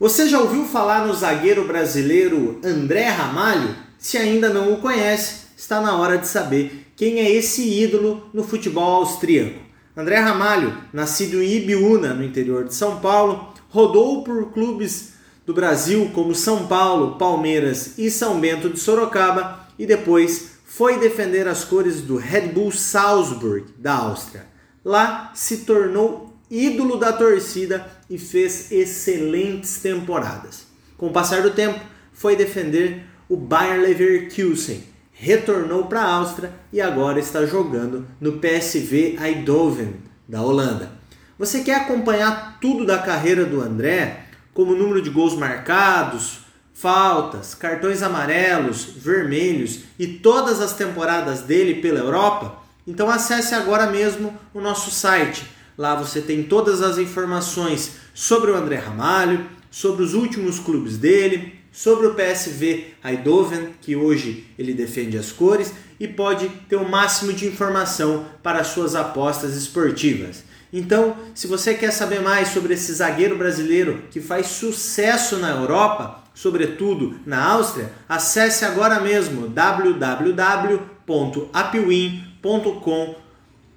Você já ouviu falar no zagueiro brasileiro André Ramalho? Se ainda não o conhece, está na hora de saber quem é esse ídolo no futebol austríaco. André Ramalho, nascido em Ibiúna, no interior de São Paulo, rodou por clubes do Brasil como São Paulo, Palmeiras e São Bento de Sorocaba e depois foi defender as cores do Red Bull Salzburg, da Áustria. Lá se tornou ídolo da torcida e fez excelentes temporadas. Com o passar do tempo, foi defender o Bayer Leverkusen, retornou para a Áustria e agora está jogando no PSV Eindhoven, da Holanda. Você quer acompanhar tudo da carreira do André, como número de gols marcados, faltas, cartões amarelos, vermelhos e todas as temporadas dele pela Europa? Então acesse agora mesmo o nosso site Lá você tem todas as informações sobre o André Ramalho, sobre os últimos clubes dele, sobre o PSV Eindhoven, que hoje ele defende as cores, e pode ter o máximo de informação para suas apostas esportivas. Então, se você quer saber mais sobre esse zagueiro brasileiro que faz sucesso na Europa, sobretudo na Áustria, acesse agora mesmo www.apwin.com.br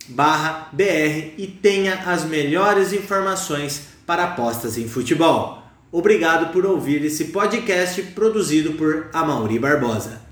barra BR e tenha as melhores informações para apostas em futebol. Obrigado por ouvir esse podcast produzido por Amauri Barbosa.